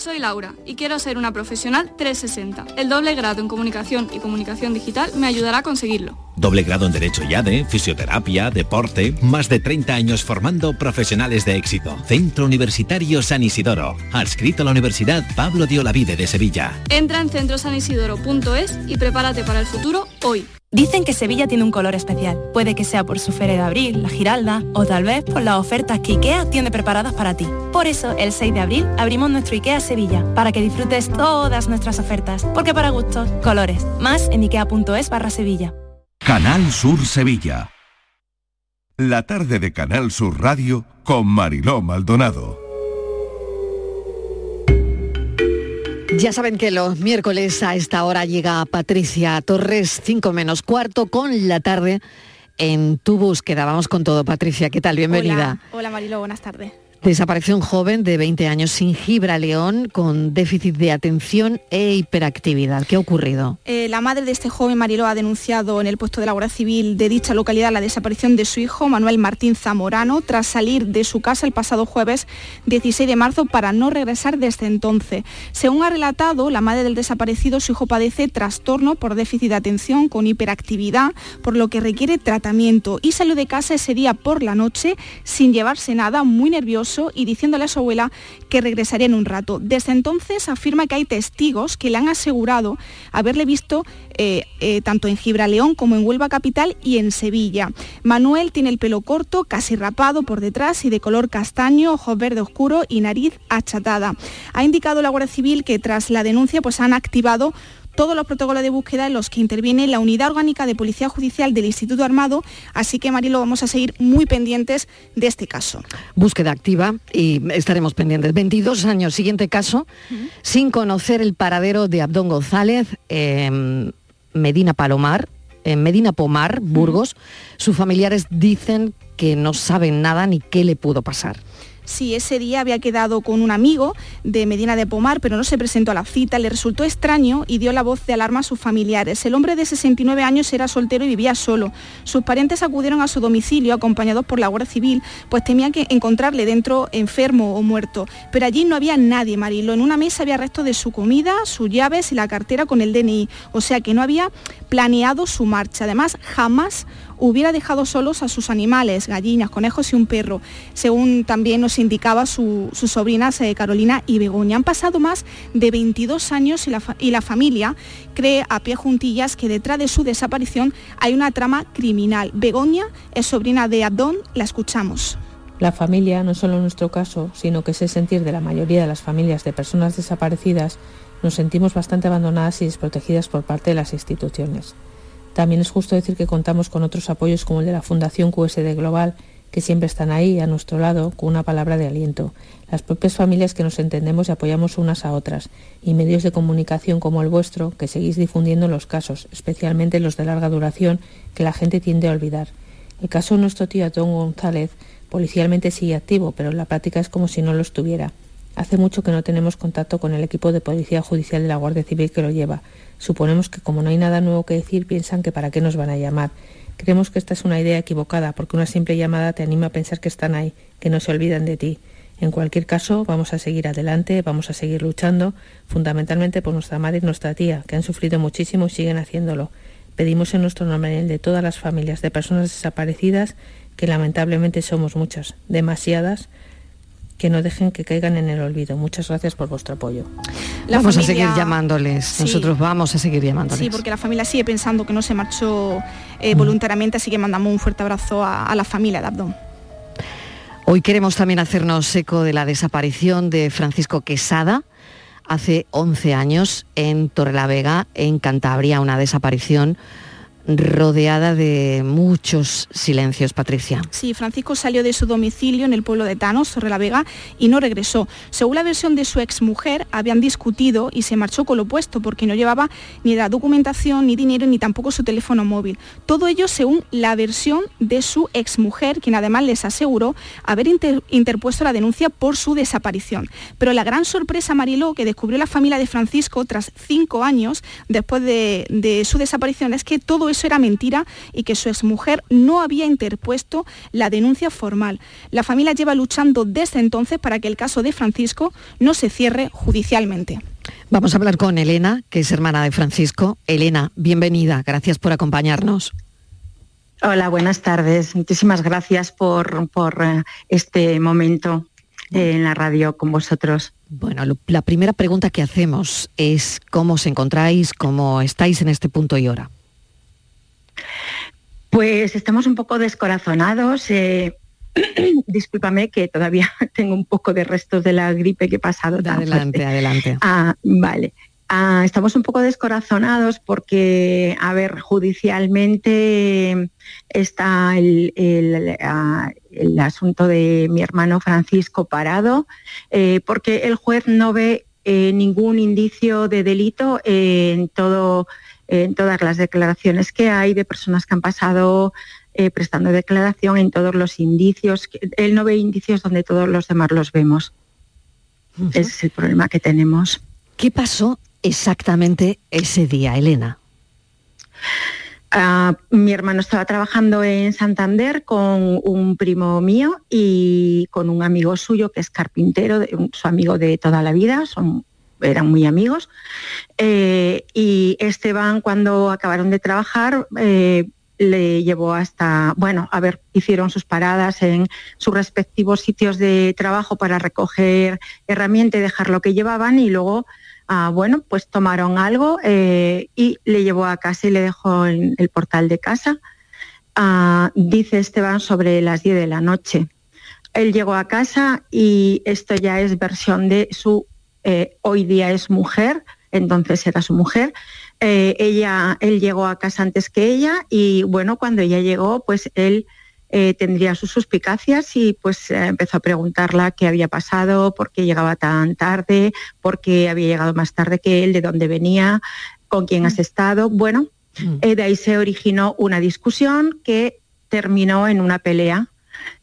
Soy Laura y quiero ser una profesional 360. El doble grado en comunicación y comunicación digital me ayudará a conseguirlo. Doble grado en Derecho y ADE, Fisioterapia, Deporte, más de 30 años formando profesionales de éxito. Centro Universitario San Isidoro, adscrito a la Universidad Pablo de Olavide de Sevilla. Entra en centrosanisidoro.es y prepárate para el futuro hoy. Dicen que Sevilla tiene un color especial. Puede que sea por su feria de abril, la Giralda, o tal vez por las ofertas que IKEA tiene preparadas para ti. Por eso, el 6 de abril abrimos nuestro IKEA Sevilla, para que disfrutes todas nuestras ofertas. Porque para gustos, colores. Más en ikea.es barra Sevilla. Canal Sur Sevilla. La tarde de Canal Sur Radio con Mariló Maldonado. Ya saben que los miércoles a esta hora llega Patricia Torres, 5 menos cuarto, con la tarde en tu búsqueda. Vamos con todo, Patricia. ¿Qué tal? Bienvenida. Hola, Marilo, buenas tardes. Desapareció un joven de 20 años sin Gibra León con déficit de atención e hiperactividad. ¿Qué ha ocurrido? Eh, la madre de este joven Mariló ha denunciado en el puesto de la Guardia Civil de dicha localidad la desaparición de su hijo Manuel Martín Zamorano tras salir de su casa el pasado jueves 16 de marzo para no regresar desde entonces. Según ha relatado la madre del desaparecido, su hijo padece trastorno por déficit de atención con hiperactividad, por lo que requiere tratamiento y salió de casa ese día por la noche sin llevarse nada, muy nervioso y diciéndole a su abuela que regresaría en un rato. Desde entonces afirma que hay testigos que le han asegurado haberle visto eh, eh, tanto en Gibraleón como en Huelva Capital y en Sevilla. Manuel tiene el pelo corto, casi rapado por detrás y de color castaño, ojos verde oscuro y nariz achatada. Ha indicado la Guardia Civil que tras la denuncia pues han activado todos los protocolos de búsqueda en los que interviene la Unidad Orgánica de Policía Judicial del Instituto Armado, así que Marilo vamos a seguir muy pendientes de este caso. Búsqueda activa y estaremos pendientes. 22 años, siguiente caso, sin conocer el paradero de Abdón González, en Medina Palomar, en Medina Pomar, Burgos. Sus familiares dicen que no saben nada ni qué le pudo pasar. Sí, ese día había quedado con un amigo de Medina de Pomar, pero no se presentó a la cita, le resultó extraño y dio la voz de alarma a sus familiares. El hombre de 69 años era soltero y vivía solo. Sus parientes acudieron a su domicilio acompañados por la Guardia Civil, pues temían que encontrarle dentro enfermo o muerto. Pero allí no había nadie, Marilo. En una mesa había restos de su comida, sus llaves y la cartera con el DNI. O sea que no había planeado su marcha. Además, jamás hubiera dejado solos a sus animales, gallinas, conejos y un perro, según también nos indicaba sus sobrinas eh, Carolina y Begoña. Han pasado más de 22 años y la, y la familia cree a pie juntillas que detrás de su desaparición hay una trama criminal. Begoña es sobrina de Abdón, la escuchamos. La familia, no solo en nuestro caso, sino que es el sentir de la mayoría de las familias de personas desaparecidas, nos sentimos bastante abandonadas y desprotegidas por parte de las instituciones. También es justo decir que contamos con otros apoyos como el de la Fundación QSD Global, que siempre están ahí a nuestro lado con una palabra de aliento, las propias familias que nos entendemos y apoyamos unas a otras, y medios de comunicación como el vuestro que seguís difundiendo los casos, especialmente los de larga duración que la gente tiende a olvidar. El caso de nuestro tío Tom González policialmente sigue activo, pero en la práctica es como si no lo estuviera. Hace mucho que no tenemos contacto con el equipo de Policía Judicial de la Guardia Civil que lo lleva. Suponemos que como no hay nada nuevo que decir, piensan que para qué nos van a llamar. Creemos que esta es una idea equivocada, porque una simple llamada te anima a pensar que están ahí, que no se olvidan de ti. En cualquier caso, vamos a seguir adelante, vamos a seguir luchando, fundamentalmente por nuestra madre y nuestra tía, que han sufrido muchísimo y siguen haciéndolo. Pedimos en nuestro nombre el de todas las familias de personas desaparecidas, que lamentablemente somos muchas, demasiadas, que no dejen que caigan en el olvido. Muchas gracias por vuestro apoyo. vamos a seguir llamándoles, nosotros vamos a seguir llamándoles. Sí, porque la familia sigue pensando que no se marchó eh, voluntariamente, así que mandamos un fuerte abrazo a, a la familia de Abdón. Hoy queremos también hacernos eco de la desaparición de Francisco Quesada hace 11 años en Torrelavega, en Cantabria, una desaparición rodeada de muchos silencios, Patricia. Sí, Francisco salió de su domicilio en el pueblo de Tanos, sobre la Vega, y no regresó. Según la versión de su exmujer, habían discutido y se marchó con lo opuesto porque no llevaba ni la documentación, ni dinero, ni tampoco su teléfono móvil. Todo ello según la versión de su exmujer, quien además les aseguró haber interpuesto la denuncia por su desaparición. Pero la gran sorpresa, Mariló, que descubrió la familia de Francisco tras cinco años después de, de su desaparición, es que todo eso era mentira y que su exmujer no había interpuesto la denuncia formal. La familia lleva luchando desde entonces para que el caso de Francisco no se cierre judicialmente. Vamos a hablar con Elena, que es hermana de Francisco. Elena, bienvenida, gracias por acompañarnos. Hola, buenas tardes. Muchísimas gracias por, por eh, este momento eh, en la radio con vosotros. Bueno, la primera pregunta que hacemos es cómo os encontráis, cómo estáis en este punto y hora. Pues estamos un poco descorazonados. Eh, *clears throat* discúlpame que todavía *laughs* tengo un poco de restos de la gripe que he pasado. adelante, adelante. Ah, vale. Ah, estamos un poco descorazonados porque, a ver, judicialmente está el, ah, asunto de mi hermano Francisco parado, eh, porque el juez no ve eh, ningún indicio de delito en todo en todas las declaraciones que hay de personas que han pasado eh, prestando declaración, en todos los indicios. Él no ve indicios donde todos los demás los vemos. Ese es el problema que tenemos. ¿Qué pasó exactamente ese día, Elena? Ah, mi hermano estaba trabajando en Santander con un primo mío y con un amigo suyo que es carpintero, su amigo de toda la vida, son eran muy amigos. Eh, y Esteban, cuando acabaron de trabajar, eh, le llevó hasta, bueno, a ver, hicieron sus paradas en sus respectivos sitios de trabajo para recoger herramientas y dejar lo que llevaban y luego, ah, bueno, pues tomaron algo eh, y le llevó a casa y le dejó en el portal de casa. Ah, dice Esteban sobre las 10 de la noche. Él llegó a casa y esto ya es versión de su eh, hoy día es mujer, entonces era su mujer. Eh, ella, él llegó a casa antes que ella y bueno, cuando ella llegó, pues él eh, tendría sus suspicacias y pues empezó a preguntarla qué había pasado, por qué llegaba tan tarde, por qué había llegado más tarde que él, de dónde venía, con quién has mm. estado. Bueno, mm. de ahí se originó una discusión que terminó en una pelea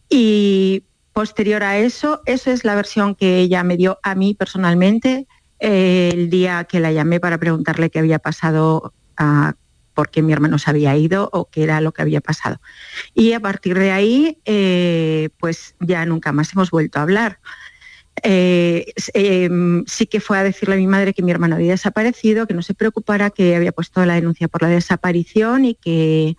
y Posterior a eso, esa es la versión que ella me dio a mí personalmente eh, el día que la llamé para preguntarle qué había pasado, uh, por qué mi hermano se había ido o qué era lo que había pasado. Y a partir de ahí, eh, pues ya nunca más hemos vuelto a hablar. Eh, em, sí que fue a decirle a mi madre que mi hermano había desaparecido, que no se preocupara, que había puesto la denuncia por la desaparición y que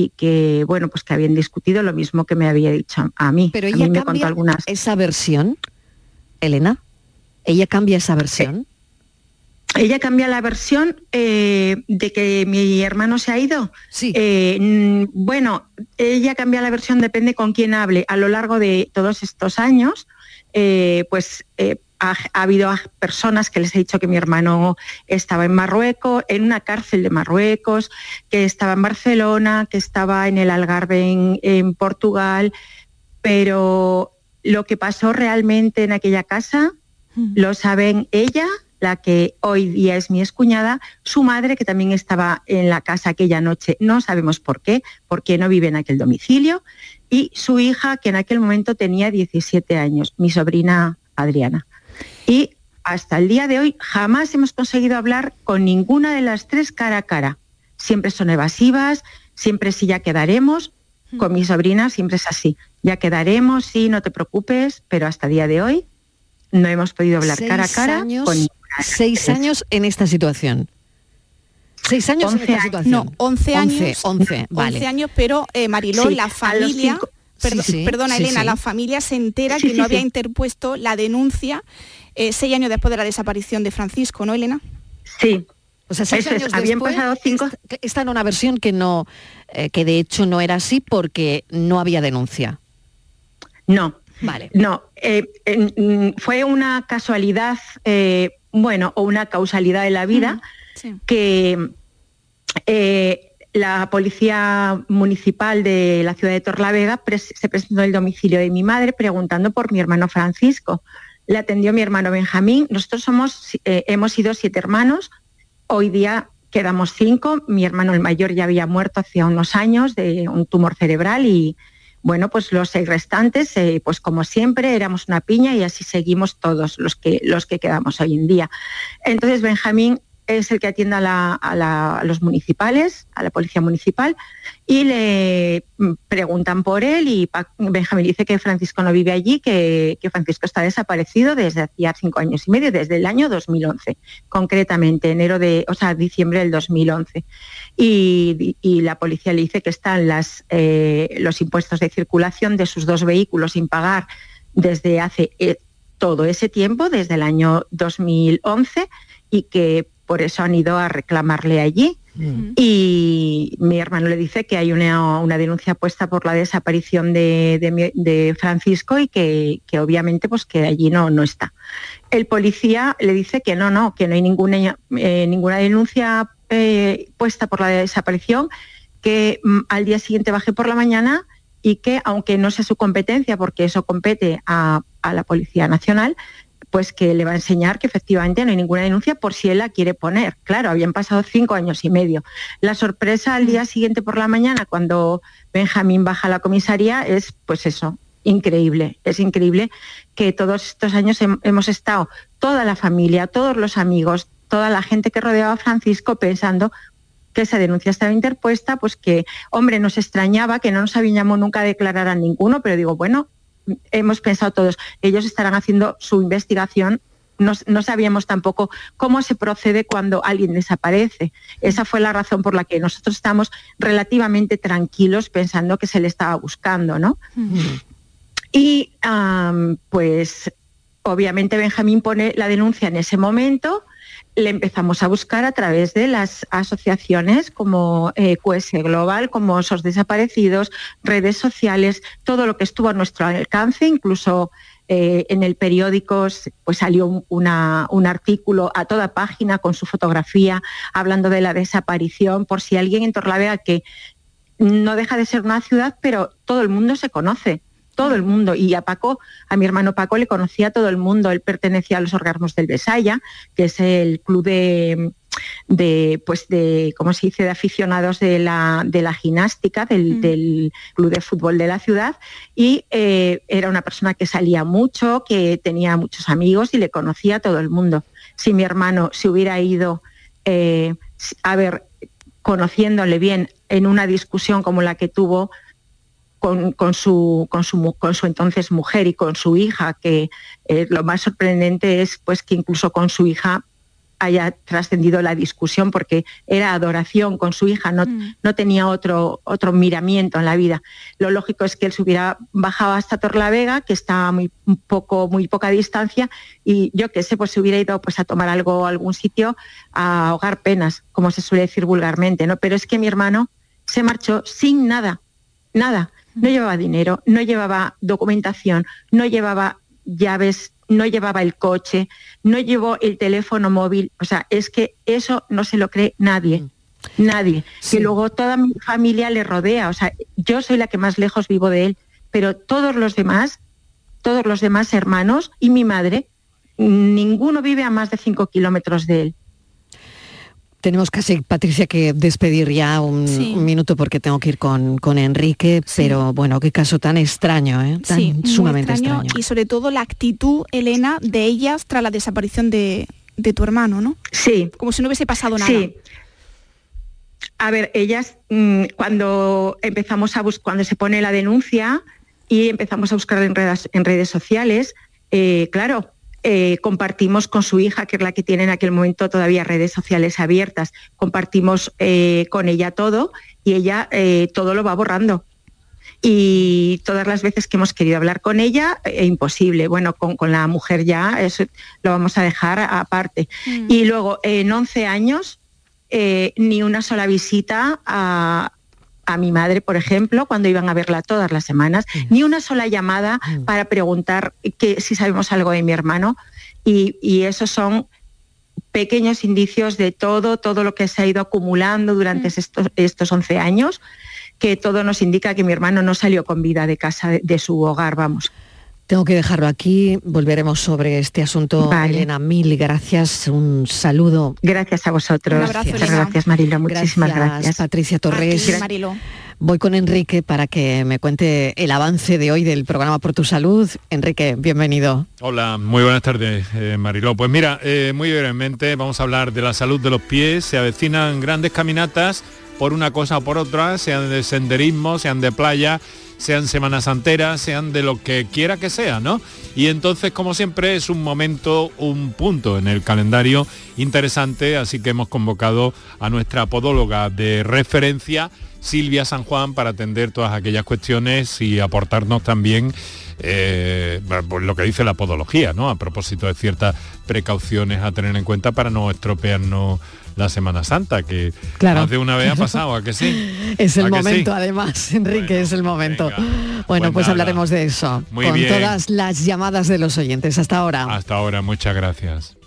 y que bueno pues que habían discutido lo mismo que me había dicho a mí. Pero ella me cambia algunas... esa versión, Elena. Ella cambia esa versión. Eh, ella cambia la versión eh, de que mi hermano se ha ido. Sí. Eh, bueno, ella cambia la versión, depende con quién hable. A lo largo de todos estos años, pues ha, habido personas que les he dicho que mi hermano estaba en Marruecos, en una cárcel de Marruecos, que estaba en Barcelona, que estaba en el Algarve en, Portugal, pero lo que pasó realmente en aquella casa lo saben ella, la que hoy día es mi escuñada, su madre, que también estaba en la casa aquella noche, no sabemos por qué, porque no vive en aquel domicilio, y su hija, que en aquel momento tenía 17 años, mi sobrina Adriana. Y hasta el día de hoy jamás hemos conseguido hablar con ninguna de las tres cara a cara. Siempre son evasivas, siempre sí ya quedaremos. Con mi sobrina siempre es así. Ya quedaremos, sí, no te preocupes, pero hasta el día de hoy no hemos podido hablar cara a cara con Seis años en esta situación. seis años en esta situación. No, 11 años. 11, vale. 11 años, pero eh, Mariló, Sí, la a los familia... cinco- Perdón, Sí, sí, perdona, sí, Elena, sí. la familia se entera Sí, que sí, no había interpuesto la denuncia eh, seis años después de la desaparición de Francisco, ¿no, Elena? Sí. O sea, seis Eso es, años habían después, pasado cinco- esta- Está en una versión que no, eh, que de hecho no era así porque no había denuncia. No. Vale. No, eh, mm, fue una casualidad, eh, bueno, o una causalidad de la vida Sí. que eh, la policía municipal de la ciudad de Torlavega se presentó en el domicilio de mi madre preguntando por mi hermano Francisco. Le atendió mi hermano Benjamín. Nosotros somos, eh, hemos sido siete hermanos. Hoy día quedamos cinco. Mi hermano el mayor ya había muerto hacía unos años de un tumor cerebral y bueno, pues los seis restantes, eh, pues como siempre, éramos una piña y así seguimos todos los que, los que quedamos hoy en día. Entonces Benjamín es el que atiende a, los municipales, a la policía municipal, y le mm, preguntan por él y Benjamín dice que Francisco no vive allí, que, Francisco está desaparecido desde hacía cinco años y medio, desde el año 2011, concretamente enero de, o sea, diciembre del 2011. Y, la policía le dice que están eh, los impuestos de circulación de sus dos vehículos sin pagar desde hace eh, todo ese tiempo, desde el año 2011, y que por eso han ido a reclamarle allí. Y mi hermano le dice que hay una, una denuncia puesta por la desaparición de, de mi- de Francisco y que, que obviamente pues que allí no, no está. El policía le dice que no, no, que no hay ninguna, eh, ninguna denuncia eh, puesta por la desaparición, que mm, al día siguiente baje por la mañana y que aunque no sea su competencia, porque eso compete a, a la Policía Nacional, pues que le va a enseñar que efectivamente no hay ninguna denuncia por si él la quiere poner. Claro, habían pasado cinco años y medio. La sorpresa al día siguiente por la mañana, cuando Benjamín baja a la comisaría, es pues eso, increíble. Es increíble que todos estos años hem- hemos estado, toda la familia, todos los amigos, toda la gente que rodeaba a Francisco pensando que esa denuncia estaba interpuesta, pues que, hombre, nos extrañaba, que no nos habíamos nunca a declarar a ninguno, pero digo, bueno, hemos pensado todos, ellos estarán haciendo su investigación. No, no sabíamos tampoco cómo se procede cuando alguien desaparece. Esa fue la razón por la que nosotros estamos relativamente tranquilos pensando que se le estaba buscando, ¿no? Y pues obviamente Benjamín pone la denuncia en ese momento, le empezamos a buscar a través de las asociaciones como eh, QS Global, como SOS Desaparecidos, redes sociales, todo lo que estuvo a nuestro alcance, incluso eh, en el periódico pues salió un, artículo a toda página con su fotografía hablando de la desaparición, por si alguien en Torlavega que no deja de ser una ciudad, pero todo el mundo se conoce, todo el mundo. Y a Paco, a mi hermano Paco le conocía todo el mundo. Él pertenecía a los Orgasmos del Besaya, que es el club de, de pues de, ¿cómo se dice?, de aficionados de la, de la gimnástica, del, del club de fútbol de la ciudad. Y eh, era una persona que salía mucho, que tenía muchos amigos y le conocía a todo el mundo. Si mi hermano se hubiera ido eh, a ver, conociéndole bien en una discusión como la que tuvo con, con su, con, su, con su entonces mujer y con su hija, que eh, lo más sorprendente es pues que incluso con su hija haya trascendido la discusión porque era adoración con su hija, no, no tenía otro, otro miramiento en la vida. Lo lógico es que él se hubiera bajado hasta Torlavega, que está muy poco, muy poca distancia, y yo qué sé, pues se hubiera ido pues a tomar algo a algún sitio a ahogar penas, como se suele decir vulgarmente, ¿no? Pero es que mi hermano se marchó sin nada, nada. No llevaba dinero, no llevaba documentación, no llevaba llaves, no llevaba el coche, no llevó el teléfono móvil. O sea, es que eso no se lo cree nadie. Nadie. Que luego toda mi familia le rodea. O sea, yo soy la que más lejos vivo de él, pero todos los demás, todos los demás hermanos y mi madre, ninguno vive a más de cinco kilómetros de él. Tenemos casi, Patricia, que despedir ya un, Sí. un minuto porque tengo que ir con, con Enrique, pero bueno, qué caso tan extraño, ¿eh? Tan Sí, sumamente extraño, extraño. Y sobre todo la actitud, Elena, de ellas tras la desaparición de, de tu hermano, ¿no? Sí. Como si no hubiese pasado nada. Sí. A ver, ellas mm, cuando empezamos a buscar, cuando se pone la denuncia y empezamos a buscar en redes, en redes sociales, eh, claro, eh, compartimos con su hija, que es la que tiene en aquel momento todavía redes sociales abiertas, compartimos eh, con ella todo y ella eh, todo lo va borrando. Y todas las veces que hemos querido hablar con ella, imposible. Bueno, con, la mujer ya eso lo vamos a dejar aparte. Mm. Y luego, en 11 años, ni una sola visita a, a mi madre, por ejemplo, cuando iban a verla todas las semanas, ni una sola llamada para preguntar que, si sabemos algo de mi hermano. Y, esos son pequeños indicios de todo, todo lo que se ha ido acumulando durante mm. estos, estos 11 años, que todo nos indica que mi hermano no salió con vida de casa, de su hogar, vamos. Tengo que dejarlo aquí, volveremos sobre este asunto. Elena, mil gracias, un saludo. Gracias a vosotros. Muchas gracias, Marilo, muchísimas gracias. Patricia Torres. Voy con Enrique para que me cuente el avance de hoy del programa Por tu Salud. Enrique, bienvenido. Hola, muy buenas tardes, eh, Mariló. Pues mira, eh, muy brevemente vamos a hablar de la salud de los pies. Se avecinan grandes caminatas por una cosa o por otra, sean de senderismo, sean de playa sean semanas enteras, sean de lo que quiera que sea, ¿no? Y entonces, como siempre, es un momento, un punto en el calendario interesante, así que hemos convocado a nuestra podóloga de referencia, Silvia San Juan, para atender todas aquellas cuestiones y aportarnos también eh, pues lo que dice la podología, ¿no? A propósito de ciertas precauciones a tener en cuenta para no estropearnos la Semana Santa, que claro. más de una vez ha pasado, ¿a que sí? es el momento, además, Enrique, es el momento. bueno, pues, pues hablaremos de eso, con todas las llamadas de los oyentes. Hasta ahora. Hasta ahora, muchas gracias.